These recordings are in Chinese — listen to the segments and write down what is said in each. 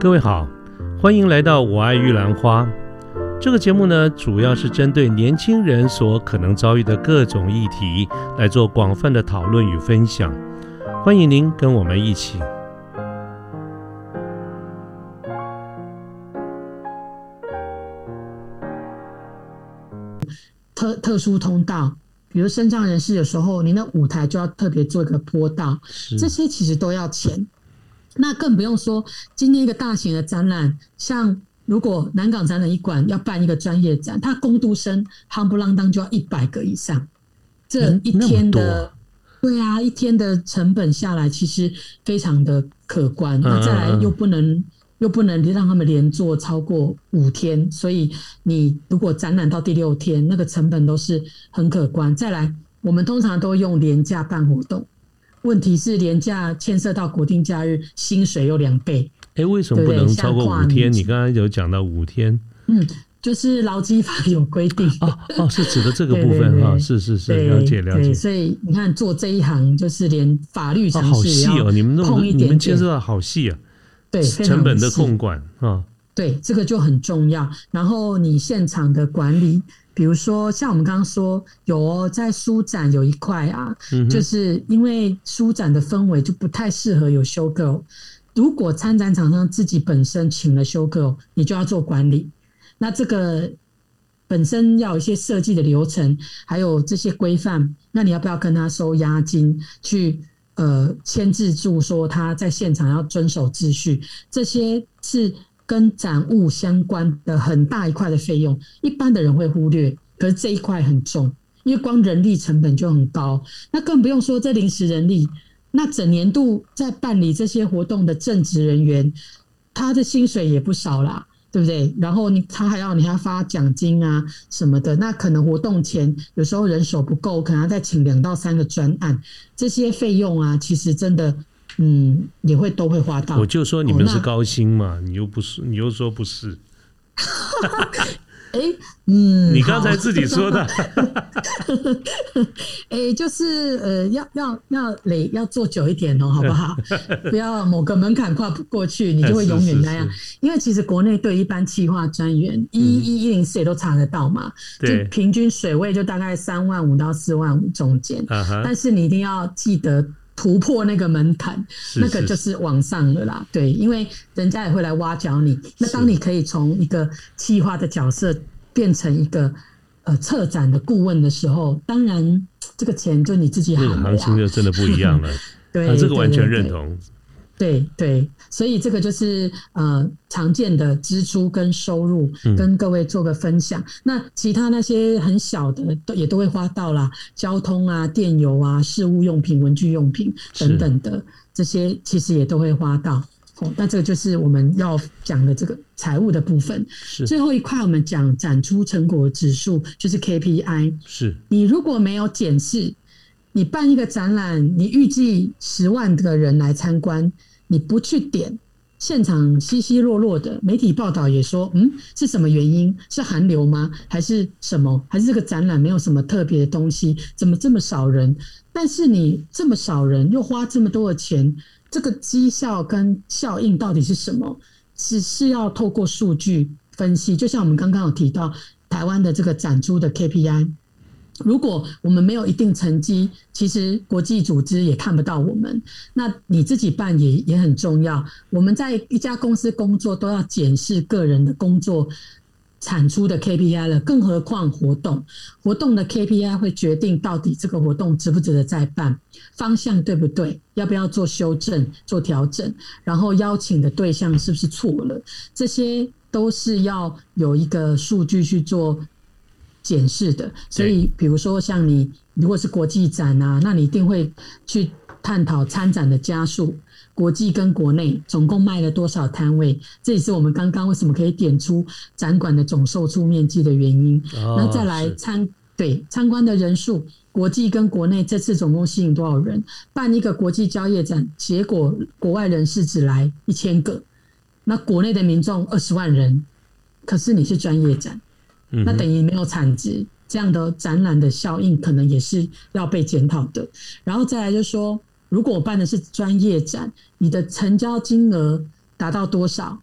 各位好，欢迎来到《我爱玉兰花》这个节目呢，主要是针对年轻人所可能遭遇的各种议题来做广泛的讨论与分享。欢迎您跟我们一起。特特殊通道，比如身障人士，有时候你那舞台就要特别做一个坡道，这些其实都要钱。那更不用说今天一个大型的展览，像如果南港展览一馆要办一个专业展，它工读生夯不啷当就要一百个以上，这一天的对啊，一天的成本下来其实非常的可观。那再来又不能又不能让他们连做超过五天，所以你如果展览到第六天，那个成本都是很可观。再来，我们通常都用廉价办活动。问题是廉价牵涉到国定假日，薪水又两倍。哎，为什么不能超过五天？你刚刚有讲到五天。嗯，就是劳基法有规定。哦哦，是指的这个 部分哈，是是是，了解了解。所以你看，做这一行就是连法律常识也要你们控一点，你们牵涉到好细啊。对，成本的控管啊。对，这个就很重要。然后你现场的管理。比如说，像我们刚刚说，有哦在书展有一块啊，就是因为书展的氛围就不太适合有修 girl。如果参展厂商自己本身请了修 girl，你就要做管理。那这个本身要有一些设计的流程，还有这些规范，那你要不要跟他收押金，去呃签字住说他在现场要遵守秩序？这些是。跟展物相关的很大一块的费用，一般的人会忽略，可是这一块很重，因为光人力成本就很高，那更不用说这临时人力，那整年度在办理这些活动的正职人员，他的薪水也不少啦，对不对？然后你他还要你还要发奖金啊什么的，那可能活动前有时候人手不够，可能要再请两到三个专案，这些费用啊，其实真的。嗯，也会都会花到。我就说你们是高薪嘛，你又不是，你又说不是。哎，嗯，你刚才自己说的。哎，就是呃，要要要累，要做久一点哦，好不好？不要某个门槛跨不过去，你就会永远那样。因为其实国内对一般企划专员一一一零四也都查得到嘛，就平均水位就大概三万五到四万五中间。但是你一定要记得。突破那个门槛，那个就是往上的啦。对，因为人家也会来挖角你。那当你可以从一个企划的角色变成一个呃策展的顾问的时候，当然这个钱就你自己好了行情就真的不一样了。对，这个完全认同。对对，所以这个就是呃常见的支出跟收入，跟各位做个分享。那其他那些很小的都也都会花到啦，交通啊、电油啊、事务用品、文具用品等等的这些，其实也都会花到。哦，那这个就是我们要讲的这个财务的部分。最后一块，我们讲展出成果指数，就是 KPI。是你如果没有检视，你办一个展览，你预计十万个人来参观。你不去点，现场稀稀落落的，媒体报道也说，嗯，是什么原因？是寒流吗？还是什么？还是这个展览没有什么特别的东西？怎么这么少人？但是你这么少人，又花这么多的钱，这个绩效跟效应到底是什么？只是要透过数据分析，就像我们刚刚有提到台湾的这个展出的 KPI。如果我们没有一定成绩，其实国际组织也看不到我们。那你自己办也也很重要。我们在一家公司工作，都要检视个人的工作产出的 KPI 了，更何况活动。活动的 KPI 会决定到底这个活动值不值得再办，方向对不对，要不要做修正、做调整，然后邀请的对象是不是错了，这些都是要有一个数据去做。检视的，所以比如说像你如果是国际展啊，那你一定会去探讨参展的家数，国际跟国内总共卖了多少摊位，这也是我们刚刚为什么可以点出展馆的总售出面积的原因。那再来参对参观的人数，国际跟国内这次总共吸引多少人？办一个国际交易展，结果国外人士只来一千个，那国内的民众二十万人，可是你是专业展。那等于没有产值，这样的展览的效应可能也是要被检讨的。然后再来就是说，如果我办的是专业展，你的成交金额达到多少？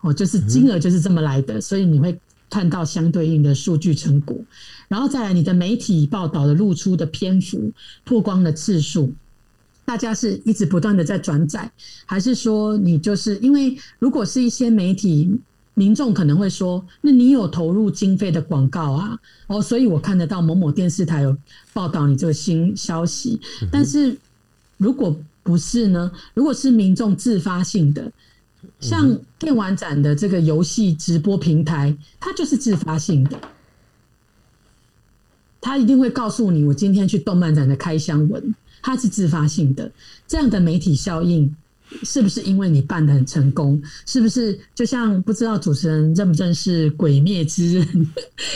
哦，就是金额就是这么来的，所以你会看到相对应的数据成果。然后再来，你的媒体报道的露出的篇幅、曝光的次数，大家是一直不断的在转载，还是说你就是因为如果是一些媒体？民众可能会说：“那你有投入经费的广告啊？哦，所以我看得到某某电视台有报道你这个新消息。但是如果不是呢？如果是民众自发性的，像电玩展的这个游戏直播平台，它就是自发性的，它一定会告诉你我今天去动漫展的开箱文，它是自发性的，这样的媒体效应。”是不是因为你办的很成功？是不是就像不知道主持人认不认识《鬼灭之刃》？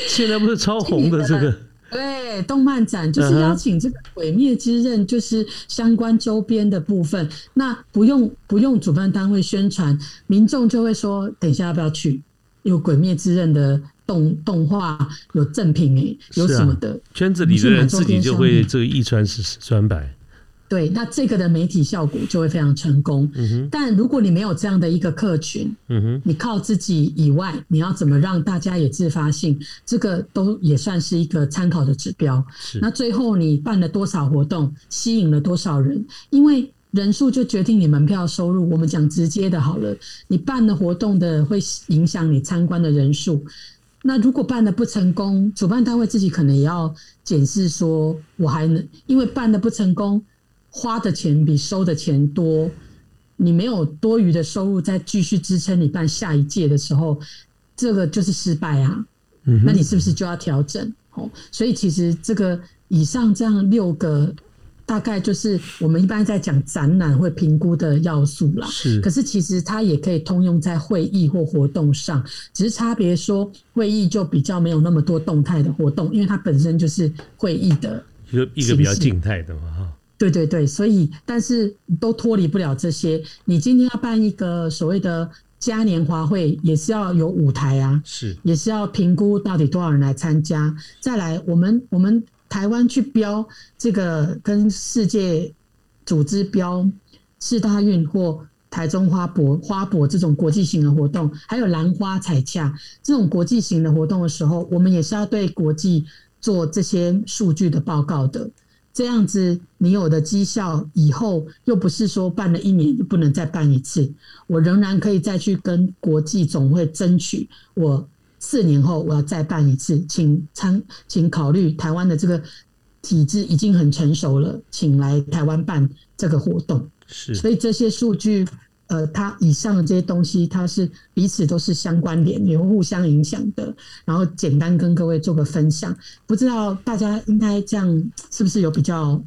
现在不是超红的这个？对，动漫展就是邀请这个《鬼灭之刃》，就是相关周边的部分。那不用不用主办单位宣传，民众就会说：等一下要不要去？有《鬼灭之刃》的动 动画，有赠品哎，有什么的？圈子里的人自己就会这个一传十，十传百。对，那这个的媒体效果就会非常成功。但如果你没有这样的一个客群，你靠自己以外，你要怎么让大家也自发性？这个都也算是一个参考的指标。那最后你办了多少活动，吸引了多少人？因为人数就决定你门票收入。我们讲直接的好了，你办的活动的会影响你参观的人数。那如果办的不成功，主办单位自己可能也要检视说，我还能因为办的不成功。花的钱比收的钱多，你没有多余的收入再继续支撑你办下一届的时候，这个就是失败啊。嗯那你是不是就要调整？哦，所以其实这个以上这样六个，大概就是我们一般在讲展览会评估的要素啦。是，可是其实它也可以通用在会议或活动上，只是差别说会议就比较没有那么多动态的活动，因为它本身就是会议的一个一个比较静态的嘛，哈。对对对，所以但是都脱离不了这些。你今天要办一个所谓的嘉年华会，也是要有舞台啊，是，也是要评估到底多少人来参加。再来，我们我们台湾去标这个跟世界组织标四大运或台中花博花博这种国际型的活动，还有兰花彩洽这种国际型的活动的时候，我们也是要对国际做这些数据的报告的。这样子，你有的绩效以后又不是说办了一年就不能再办一次，我仍然可以再去跟国际总会争取，我四年后我要再办一次，请参，请考虑台湾的这个体制已经很成熟了，请来台湾办这个活动。是，所以这些数据。呃，它以上的这些东西，它是彼此都是相关联，也会互相影响的。然后简单跟各位做个分享，不知道大家应该这样是不是有比较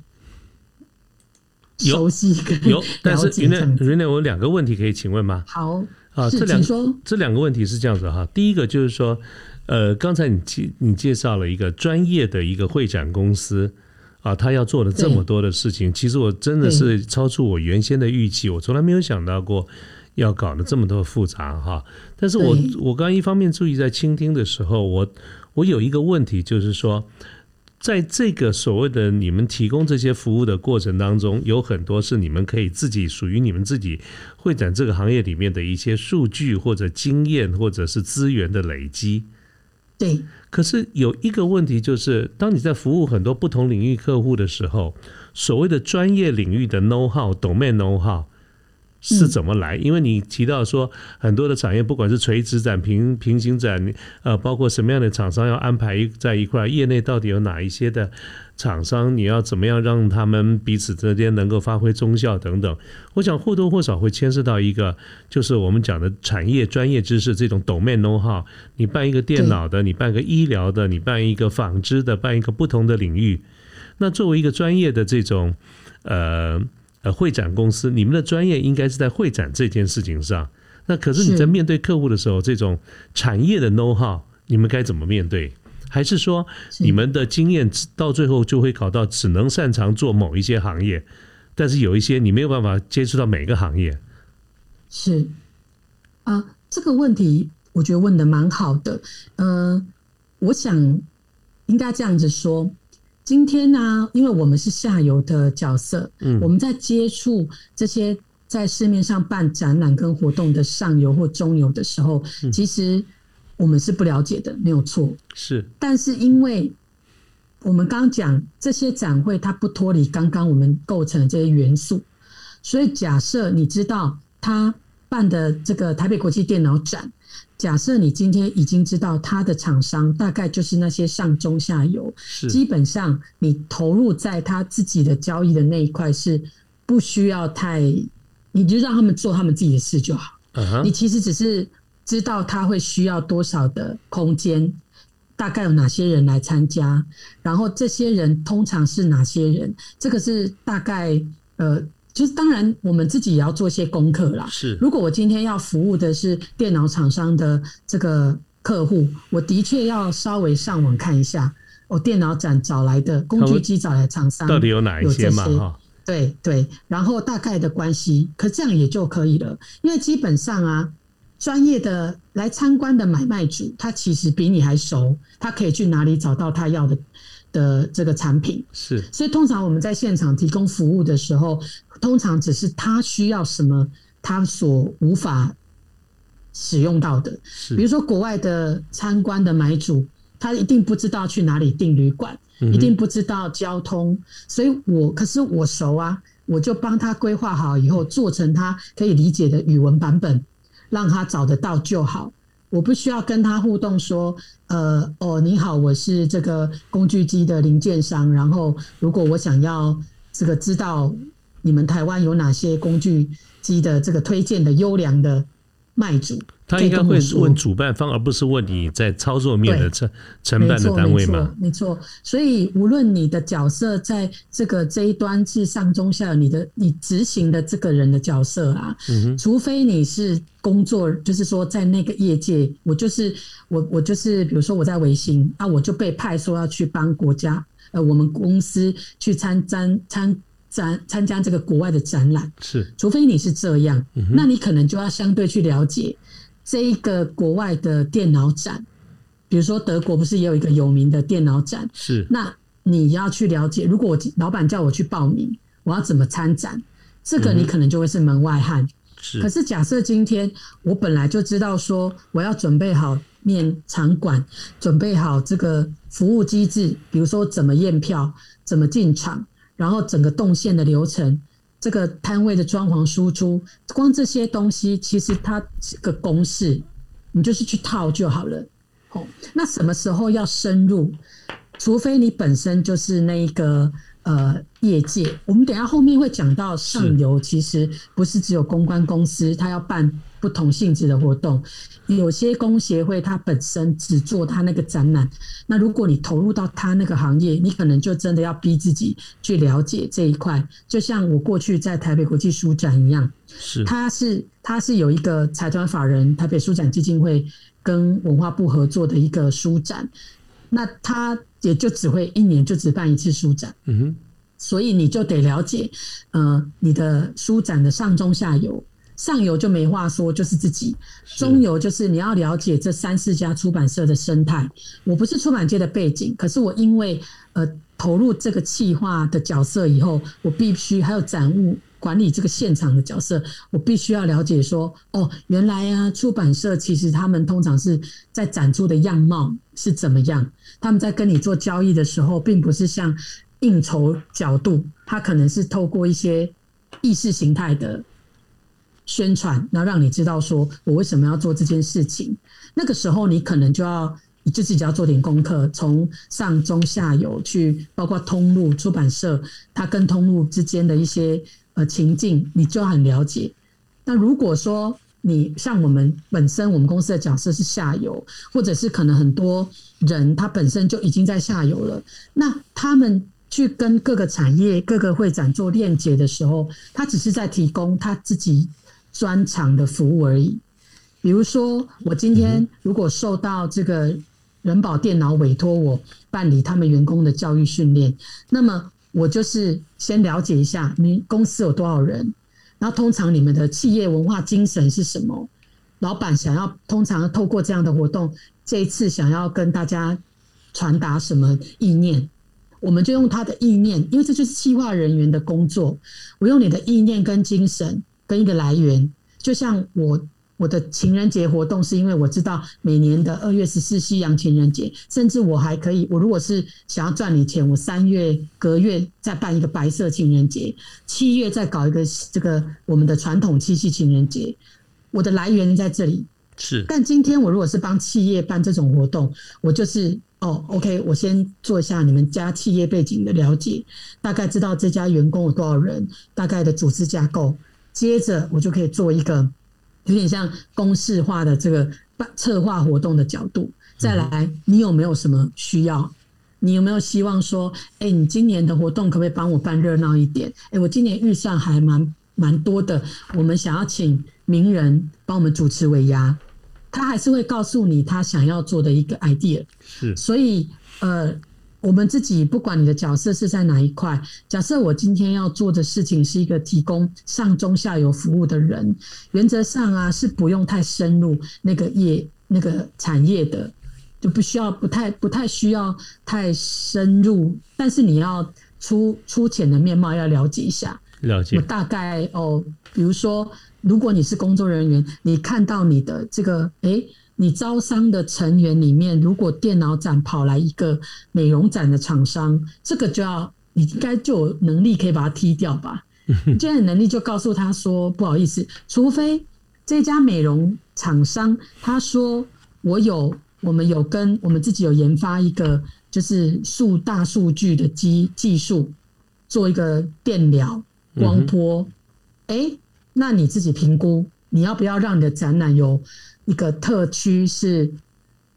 熟悉？有，但是云南云南，我有两个问题可以请问吗？好啊，这两这两个问题是这样子哈。第一个就是说，呃，刚才你介你介绍了一个专业的一个会展公司。啊，他要做的这么多的事情，其实我真的是超出我原先的预期。我从来没有想到过要搞得这么多复杂哈。但是我我刚一方面注意在倾听的时候，我我有一个问题，就是说，在这个所谓的你们提供这些服务的过程当中，有很多是你们可以自己属于你们自己会展这个行业里面的一些数据或者经验或者是资源的累积。对。可是有一个问题，就是当你在服务很多不同领域客户的时候，所谓的专业领域的 know how、domain know how 是怎么来？因为你提到说很多的产业，不管是垂直展、平平行展，呃，包括什么样的厂商要安排在一块，业内到底有哪一些的？厂商，你要怎么样让他们彼此之间能够发挥中效等等？我想或多或少会牵涉到一个，就是我们讲的产业专业知识这种 domain know how。你办一个电脑的，你办个医疗的，你办一个纺织的，办一个不同的领域。那作为一个专业的这种呃呃会展公司，你们的专业应该是在会展这件事情上。那可是你在面对客户的时候，这种产业的 know how，你们该怎么面对？还是说，你们的经验到最后就会搞到只能擅长做某一些行业，但是有一些你没有办法接触到每个行业。是啊，这个问题我觉得问的蛮好的。呃，我想应该这样子说，今天呢，因为我们是下游的角色，嗯，我们在接触这些在市面上办展览跟活动的上游或中游的时候，其实我们是不了解的，没有错。是，但是因为我们刚刚讲这些展会，它不脱离刚刚我们构成的这些元素，所以假设你知道他办的这个台北国际电脑展。假设你今天已经知道他的厂商大概就是那些上中下游，基本上你投入在他自己的交易的那一块是不需要太，你就让他们做他们自己的事就好。你其实只是知道他会需要多少的空间，大概有哪些人来参加，然后这些人通常是哪些人，这个是大概呃。就是当然，我们自己也要做些功课啦。是，如果我今天要服务的是电脑厂商的这个客户，我的确要稍微上网看一下，我电脑展找来的工具机找来厂商到底有哪一些嘛？哈，对对，然后大概的关系，可这样也就可以了。因为基本上啊，专业的来参观的买卖主，他其实比你还熟，他可以去哪里找到他要的。的这个产品。是，所以通常我们在现场提供服务的时候，通常只是他需要什么，他所无法使用到的。比如说国外的参观的买主，他一定不知道去哪里订旅馆，一定不知道交通，所以我可是我熟啊，我就帮他规划好以后，做成他可以理解的语文版本，让他找得到就好。我不需要跟他互动说，呃，哦，你好，我是这个工具机的零件商。然后，如果我想要这个知道你们台湾有哪些工具机的这个推荐的优良的卖主。他应该会问主办方，而不是问你在操作面的承承办的单位嘛？没错，所以无论你的角色在这个这一端是上中下，你的你执行的这个人的角色啊，除非你是工作，就是说在那个业界，我就是我我就是比如说我在维新啊，我就被派说要去帮国家呃我们公司去参参参展参加这个国外的展览，是，除非你是这样，那你可能就要相对去了解。这一个国外的电脑展，比如说德国不是也有一个有名的电脑展？是。那你要去了解，如果我老板叫我去报名，我要怎么参展？这个你可能就会是门外汉。是。可是假设今天我本来就知道说，我要准备好面场馆，准备好这个服务机制，比如说怎么验票，怎么进场，然后整个动线的流程。这个摊位的装潢输出，光这些东西，其实它是个公式，你就是去套就好了。哦，那什么时候要深入？除非你本身就是那个。呃，业界，我们等下后面会讲到上游，其实不是只有公关公司，它要办不同性质的活动。有些工协会它本身只做它那个展览，那如果你投入到它那个行业，你可能就真的要逼自己去了解这一块。就像我过去在台北国际书展一样，是它是它是有一个财团法人台北书展基金会跟文化部合作的一个书展，那它。也就只会一年就只办一次书展，嗯哼，所以你就得了解，呃，你的书展的上中下游，上游就没话说，就是自己；中游就是你要了解这三四家出版社的生态。我不是出版界的背景，可是我因为呃投入这个企划的角色以后，我必须还有展务。管理这个现场的角色，我必须要了解说，哦，原来啊，出版社其实他们通常是在展出的样貌是怎么样？他们在跟你做交易的时候，并不是像应酬角度，他可能是透过一些意识形态的宣传，那让你知道说我为什么要做这件事情。那个时候，你可能就要你就自己要做点功课，从上中下游去，包括通路出版社，它跟通路之间的一些。呃，情境你就很了解。那如果说你像我们本身，我们公司的角色是下游，或者是可能很多人他本身就已经在下游了，那他们去跟各个产业、各个会展做链接的时候，他只是在提供他自己专长的服务而已。比如说，我今天如果受到这个人保电脑委托我办理他们员工的教育训练，那么。我就是先了解一下你公司有多少人，然后通常你们的企业文化精神是什么？老板想要通常透过这样的活动，这一次想要跟大家传达什么意念？我们就用他的意念，因为这就是企划人员的工作。我用你的意念跟精神，跟一个来源。就像我我的情人节活动，是因为我知道每年的二月十四西洋情人节，甚至我还可以，我如果是想要赚你钱，我三月隔月再办一个白色情人节，七月再搞一个这个我们的传统七夕情人节，我的来源在这里。是，但今天我如果是帮企业办这种活动，我就是哦，OK，我先做一下你们家企业背景的了解，大概知道这家员工有多少人，大概的组织架构，接着我就可以做一个有点像公式化的这个办策划活动的角度。再来，你有没有什么需要？你有没有希望说，哎，你今年的活动可不可以帮我办热闹一点？哎，我今年预算还蛮蛮多的，我们想要请名人帮我们主持尾牙。他还是会告诉你他想要做的一个 idea，是，所以呃，我们自己不管你的角色是在哪一块，假设我今天要做的事情是一个提供上中下游服务的人，原则上啊是不用太深入那个业那个产业的，就不需要不太不太需要太深入，但是你要粗粗浅的面貌要了解一下，了解，大概哦，比如说。如果你是工作人员，你看到你的这个，哎，你招商的成员里面，如果电脑展跑来一个美容展的厂商，这个就要你应该就有能力可以把它踢掉吧？这样能力就告诉他说，不好意思，除非这家美容厂商他说我有，我们有跟我们自己有研发一个就是数大数据的技技术，做一个电疗光波，哎。那你自己评估，你要不要让你的展览有一个特区是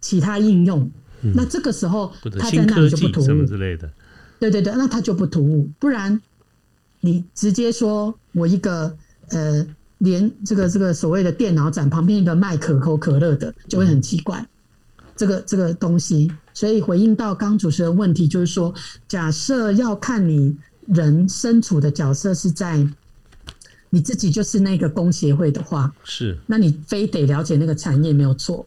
其他应用？那这个时候它在那里就不突兀之类的。对对对，那它就不突兀。不然你直接说我一个呃，连这个这个所谓的电脑展旁边一个卖可口可乐的，就会很奇怪。这个这个东西，所以回应到刚主持人问题，就是说，假设要看你人身处的角色是在。你自己就是那个工协会的话，是，那你非得了解那个产业没有错。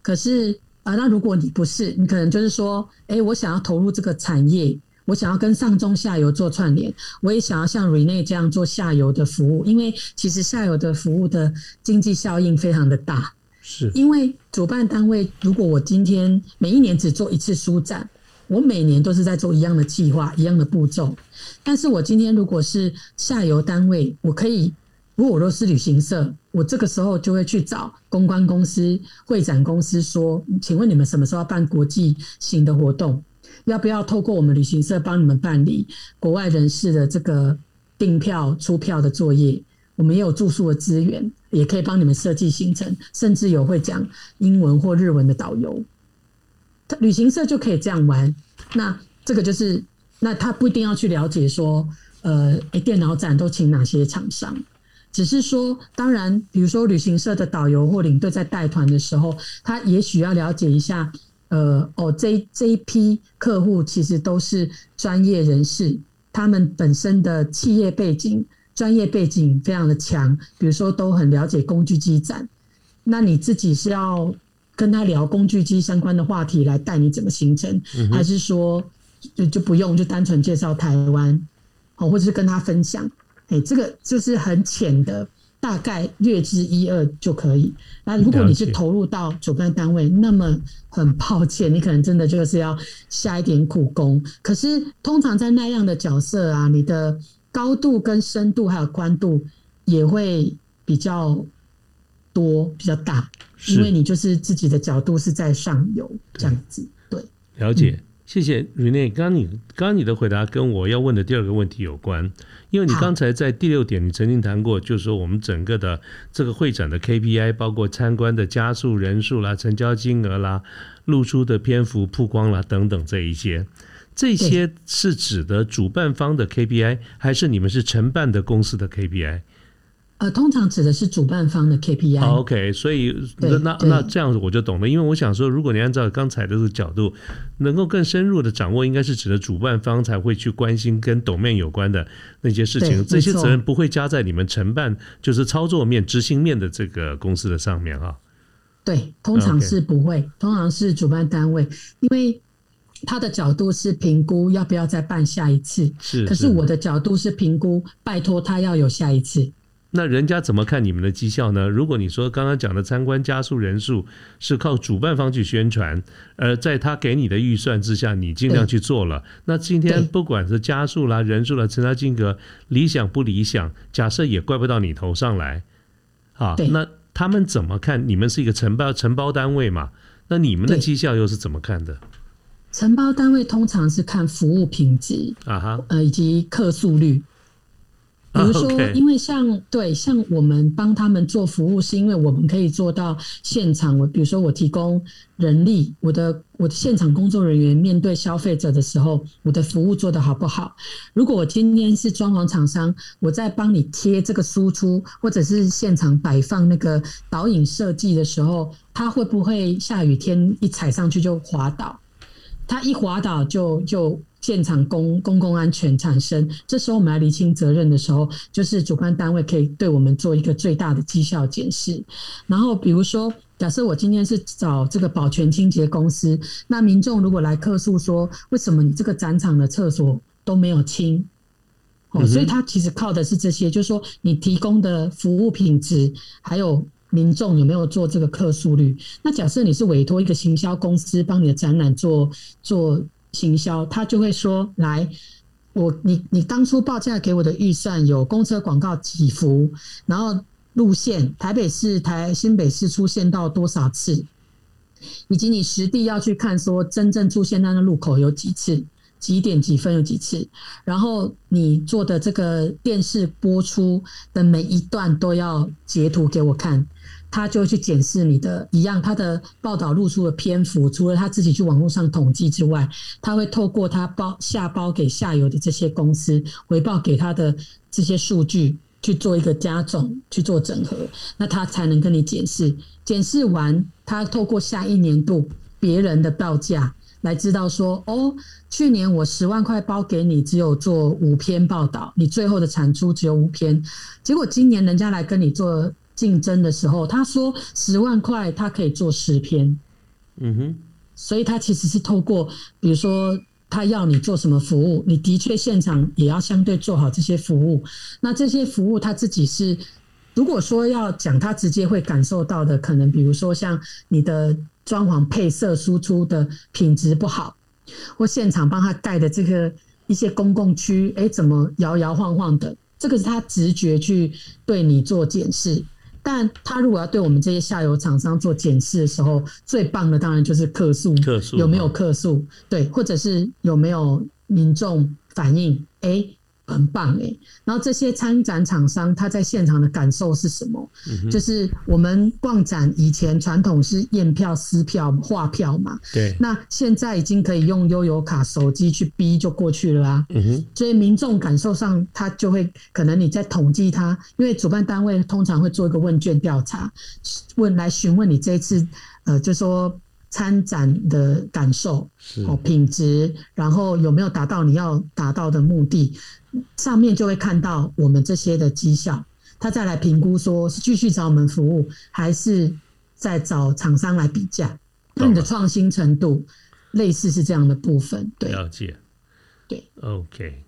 可是啊，那如果你不是，你可能就是说，哎，我想要投入这个产业，我想要跟上中下游做串联，我也想要像 Rene 这样做下游的服务，因为其实下游的服务的经济效应非常的大。是，因为主办单位如果我今天每一年只做一次书展。我每年都是在做一样的计划，一样的步骤。但是我今天如果是下游单位，我可以，如果我都是旅行社，我这个时候就会去找公关公司、会展公司说：“请问你们什么时候要办国际型的活动？要不要透过我们旅行社帮你们办理国外人士的这个订票、出票的作业？我们也有住宿的资源，也可以帮你们设计行程，甚至有会讲英文或日文的导游。”旅行社就可以这样玩，那这个就是，那他不一定要去了解说，呃，诶，电脑展都请哪些厂商，只是说，当然，比如说旅行社的导游或领队在带团的时候，他也许要了解一下，呃，哦，这这一批客户其实都是专业人士，他们本身的企业背景、专业背景非常的强，比如说都很了解工具机展，那你自己是要。跟他聊工具机相关的话题来带你怎么行程，还是说就就不用就单纯介绍台湾，哦，或者是跟他分享，哎，这个就是很浅的，大概略知一二就可以。那如果你是投入到主办单位，那么很抱歉，你可能真的就是要下一点苦功。可是通常在那样的角色啊，你的高度跟深度还有宽度也会比较多，比较大。因为你就是自己的角度是在上游这样子，对，了解，谢谢 Rene。刚刚你刚刚你的回答跟我要问的第二个问题有关，因为你刚才在第六点你曾经谈过，就是说我们整个的这个会展的 KPI，包括参观的加速人数啦、成交金额啦、露出的篇幅、曝光啦等等这一些，这些是指的主办方的 KPI，还是你们是承办的公司的 KPI？呃，通常指的是主办方的 KPI。OK，所以那那那这样子我就懂了，因为我想说，如果你按照刚才的这个角度，能够更深入的掌握，应该是指的主办方才会去关心跟抖面有关的那些事情，这些责任不会加在你们承办就是操作面、执行面的这个公司的上面啊。对，通常是不会，通常是主办单位，因为他的角度是评估要不要再办下一次，是，可是我的角度是评估，拜托他要有下一次。那人家怎么看你们的绩效呢？如果你说刚刚讲的参观加速人数是靠主办方去宣传，而在他给你的预算之下，你尽量去做了。那今天不管是加速啦、人数啦、成交金额理想不理想，假设也怪不到你头上来。啊，那他们怎么看？你们是一个承包承包单位嘛？那你们的绩效又是怎么看的？承包单位通常是看服务品质啊哈，呃，以及客诉率。比如说，因为像对像我们帮他们做服务，是因为我们可以做到现场。我比如说，我提供人力，我的我的现场工作人员面对消费者的时候，我的服务做得好不好？如果我今天是装潢厂商，我在帮你贴这个输出，或者是现场摆放那个导引设计的时候，它会不会下雨天一踩上去就滑倒？它一滑倒就就。现场公公共安全产生，这时候我们来厘清责任的时候，就是主办单位可以对我们做一个最大的绩效检视。然后，比如说，假设我今天是找这个保全清洁公司，那民众如果来客诉说，为什么你这个展场的厕所都没有清？哦，所以他其实靠的是这些，就是说你提供的服务品质，还有民众有没有做这个客诉率。那假设你是委托一个行销公司帮你的展览做做。行销，他就会说：“来，我你你当初报价给我的预算有公车广告几幅，然后路线台北市、台新北市出现到多少次，以及你实地要去看说真正出现那个路口有几次，几点几分有几次，然后你做的这个电视播出的每一段都要截图给我看。”他就会去检视你的一样，他的报道露出的篇幅，除了他自己去网络上统计之外，他会透过他包下包给下游的这些公司回报给他的这些数据去做一个加总，去做整合，那他才能跟你检视。检视完，他透过下一年度别人的报价来知道说，哦，去年我十万块包给你，只有做五篇报道，你最后的产出只有五篇，结果今年人家来跟你做。竞争的时候，他说十万块他可以做十篇，嗯哼，所以他其实是透过，比如说他要你做什么服务，你的确现场也要相对做好这些服务。那这些服务他自己是，如果说要讲他直接会感受到的，可能比如说像你的装潢配色输出的品质不好，或现场帮他盖的这个一些公共区，哎，怎么摇摇晃晃的，这个是他直觉去对你做检视。但他如果要对我们这些下游厂商做检视的时候，最棒的当然就是客诉，有没有客诉？对，或者是有没有民众反映？哎。很棒哎，然后这些参展厂商他在现场的感受是什么？就是我们逛展以前传统是验票、撕票、画票嘛，对，那现在已经可以用悠游卡、手机去逼就过去了啊。嗯哼，所以民众感受上，他就会可能你在统计他，因为主办单位通常会做一个问卷调查，问来询问你这一次，呃，就说。参展的感受，哦，品质，然后有没有达到你要达到的目的，上面就会看到我们这些的绩效，他再来评估，说是继续找我们服务，还是在找厂商来比价，那你的创新程度，类似是这样的部分，对，了解，对，OK，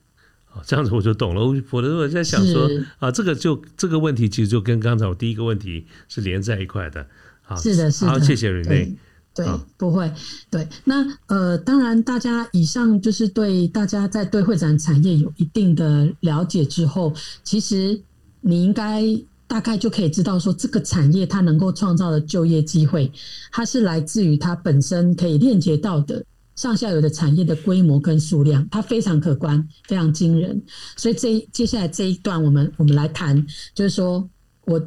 好，这样子我就懂了。我的我在想说，啊，这个就这个问题其实就跟刚才我第一个问题是连在一块的，好，是的，是的，好，谢谢 Rene。对，不会。对，那呃，当然，大家以上就是对大家在对会展产业有一定的了解之后，其实你应该大概就可以知道说，这个产业它能够创造的就业机会，它是来自于它本身可以链接到的上下游的产业的规模跟数量，它非常可观，非常惊人。所以这接下来这一段，我们我们来谈，就是说我。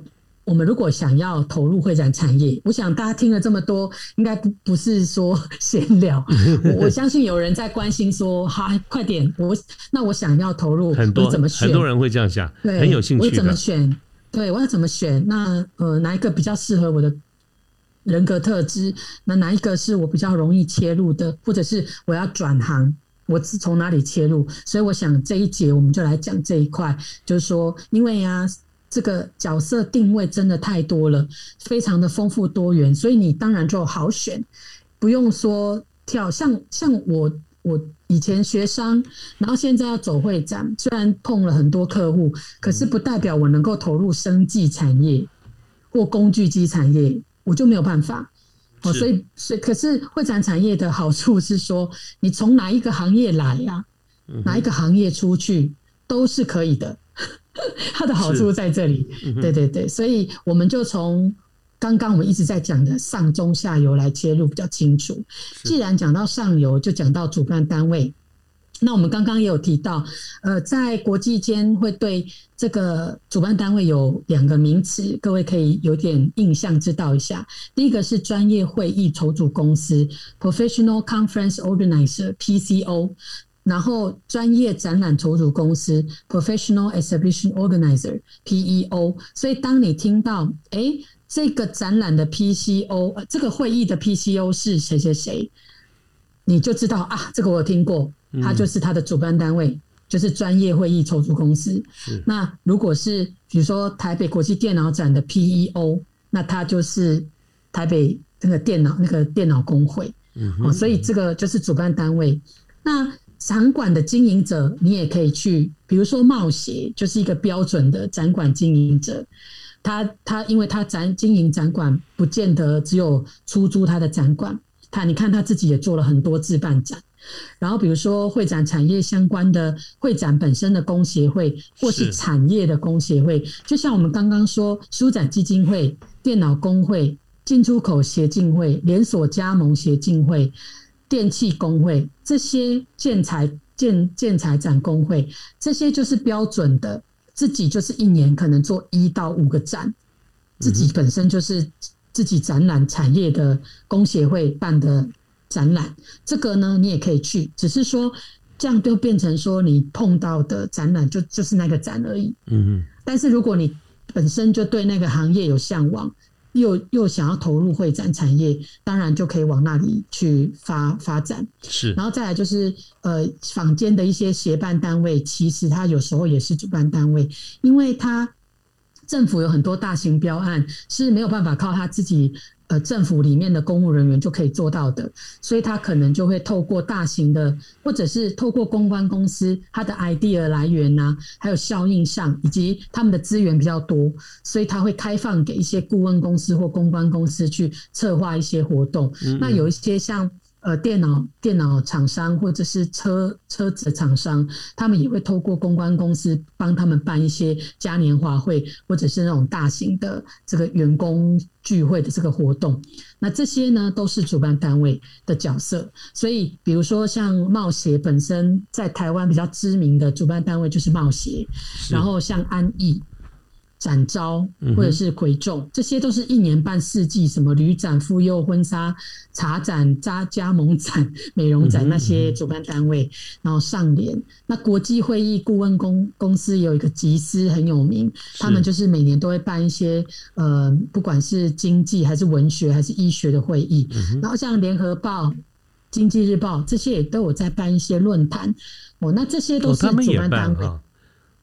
我们如果想要投入会展产业，我想大家听了这么多，应该不不是说闲聊。我相信有人在关心说：“好，快点，我那我想要投入，很多怎么选？很多人会这样想，对，很有兴趣。我怎么选？对我要怎么选？那呃，哪一个比较适合我的人格特质？那哪一个是我比较容易切入的？或者是我要转行，我是从哪里切入？所以我想这一节我们就来讲这一块，就是说，因为呀。这个角色定位真的太多了，非常的丰富多元，所以你当然就好选，不用说跳。像像我我以前学商，然后现在要走会展，虽然碰了很多客户，可是不代表我能够投入生技产业或工具机产业，我就没有办法。哦，所以，所以，可是会展产业的好处是说，你从哪一个行业来呀，哪一个行业出去都是可以的。它的好处在这里。对对对，所以我们就从。刚刚我们一直在讲的上中下游来切入比较清楚。既然讲到上游，就讲到主办单位。那我们刚刚也有提到，呃，在国际间会对这个主办单位有两个名词，各位可以有点印象知道一下。第一个是专业会议筹组公司 （Professional Conference Organizer，PCO），然后专业展览筹组公司 （Professional Exhibition Organizer，PEO）。所以当你听到，哎。这个展览的 PCO，呃，这个会议的 PCO 是谁谁谁，你就知道啊，这个我听过，他就是他的主办单位，就是专业会议筹组公司。那如果是比如说台北国际电脑展的 PEO，那他就是台北那个电脑那个电脑工会。哦，所以这个就是主办单位。那展馆的经营者，你也可以去，比如说冒协，就是一个标准的展馆经营者。他他，因为他展经营展馆，不见得只有出租他的展馆。他你看他自己也做了很多自办展，然后比如说会展产业相关的会展本身的工协会，或是产业的工协会，就像我们刚刚说书展基金会、电脑工会、进出口协进会、连锁加盟协进会、电器工会这些建材建建材展工会，这些就是标准的。自己就是一年可能做一到五个展，自己本身就是自己展览产业的工协会办的展览，这个呢你也可以去，只是说这样就变成说你碰到的展览就就是那个展而已。嗯嗯。但是如果你本身就对那个行业有向往。又又想要投入会展产业，当然就可以往那里去发发展。是，然后再来就是呃，坊间的一些协办单位，其实它有时候也是主办单位，因为它政府有很多大型标案是没有办法靠他自己。呃，政府里面的公务人员就可以做到的，所以他可能就会透过大型的，或者是透过公关公司，他的 idea 来源呐，还有效应上，以及他们的资源比较多，所以他会开放给一些顾问公司或公关公司去策划一些活动。那有一些像。呃，电脑电脑厂商或者是车车子厂商，他们也会透过公关公司帮他们办一些嘉年华会，或者是那种大型的这个员工聚会的这个活动。那这些呢，都是主办单位的角色。所以，比如说像冒协本身在台湾比较知名的主办单位就是冒协，然后像安逸。展昭或者是魁众，这些都是一年半四季，什么旅展、妇幼婚纱、茶展、加加盟展、美容展那些主办单位，然后上联。那国际会议顾问公公司有一个集思很有名，他们就是每年都会办一些呃，不管是经济还是文学还是医学的会议。然后像联合报、经济日报这些也都有在办一些论坛。哦，那这些都是主办单位。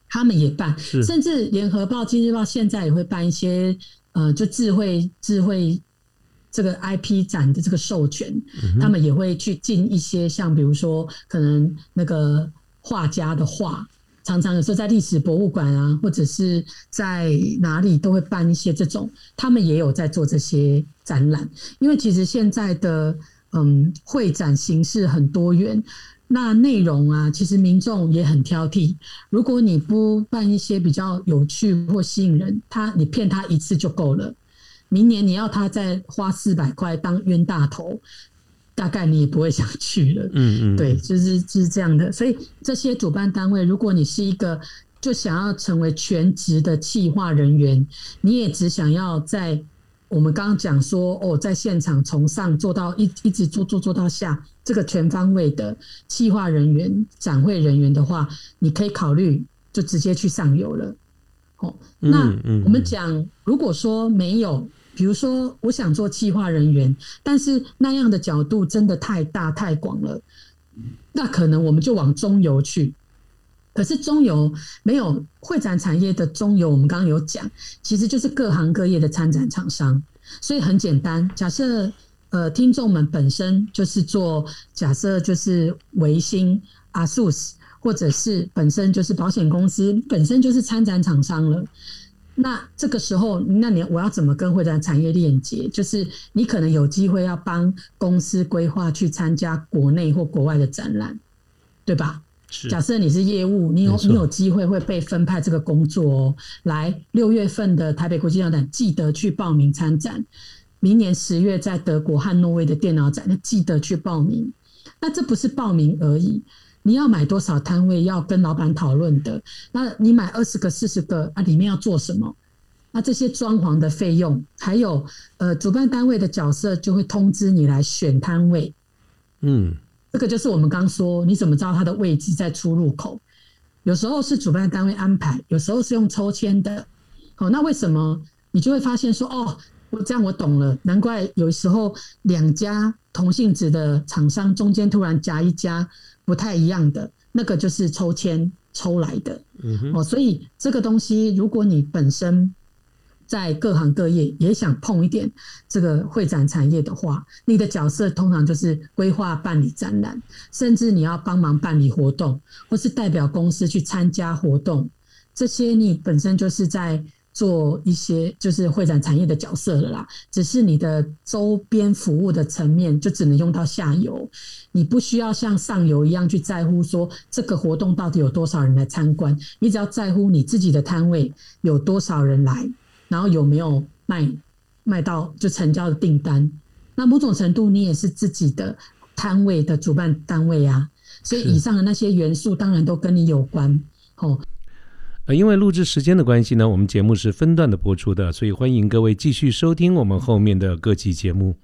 他们也办，甚至联合报、今日报现在也会办一些呃，就智慧智慧这个 IP 展的这个授权，他们也会去进一些像比如说可能那个画家的画，常常有时候在历史博物馆啊，或者是在哪里都会办一些这种，他们也有在做这些展览，因为其实现在的嗯会展形式很多元。那内容啊，其实民众也很挑剔。如果你不办一些比较有趣或吸引人，他你骗他一次就够了。明年你要他再花四百块当冤大头，大概你也不会想去了。嗯嗯，对，就是就是这样的。所以这些主办单位，如果你是一个就想要成为全职的企划人员，你也只想要在。我们刚刚讲说，哦，在现场从上做到一一直做做做到下，这个全方位的企划人员、展会人员的话，你可以考虑就直接去上游了。哦，那我们讲，如果说没有，比如说我想做企划人员，但是那样的角度真的太大太广了，那可能我们就往中游去。可是中游没有会展产业的中游，我们刚刚有讲，其实就是各行各业的参展厂商。所以很简单，假设呃听众们本身就是做假设就是维新、阿素斯，或者是本身就是保险公司，本身就是参展厂商了。那这个时候，那你我要怎么跟会展产业链接？就是你可能有机会要帮公司规划去参加国内或国外的展览，对吧？假设你是业务，你有你有机会会被分派这个工作哦。来六月份的台北国际展，记得去报名参展。明年十月在德国和挪威的电脑展，那记得去报名。那这不是报名而已，你要买多少摊位要跟老板讨论的。那你买二十个、四十个啊，里面要做什么？那这些装潢的费用，还有呃，主办单位的角色就会通知你来选摊位。嗯。这个就是我们刚说，你怎么知道它的位置在出入口？有时候是主办单位安排，有时候是用抽签的。好，那为什么你就会发现说，哦，我这样我懂了，难怪有时候两家同性质的厂商中间突然夹一家不太一样的，那个就是抽签抽来的。嗯哦，所以这个东西，如果你本身。在各行各业也想碰一点这个会展产业的话，你的角色通常就是规划办理展览，甚至你要帮忙办理活动，或是代表公司去参加活动，这些你本身就是在做一些就是会展产业的角色了啦。只是你的周边服务的层面就只能用到下游，你不需要像上游一样去在乎说这个活动到底有多少人来参观，你只要在乎你自己的摊位有多少人来。然后有没有卖卖到就成交的订单？那某种程度你也是自己的摊位的主办单位啊，所以以上的那些元素当然都跟你有关。哦，呃，因为录制时间的关系呢，我们节目是分段的播出的，所以欢迎各位继续收听我们后面的各期节目。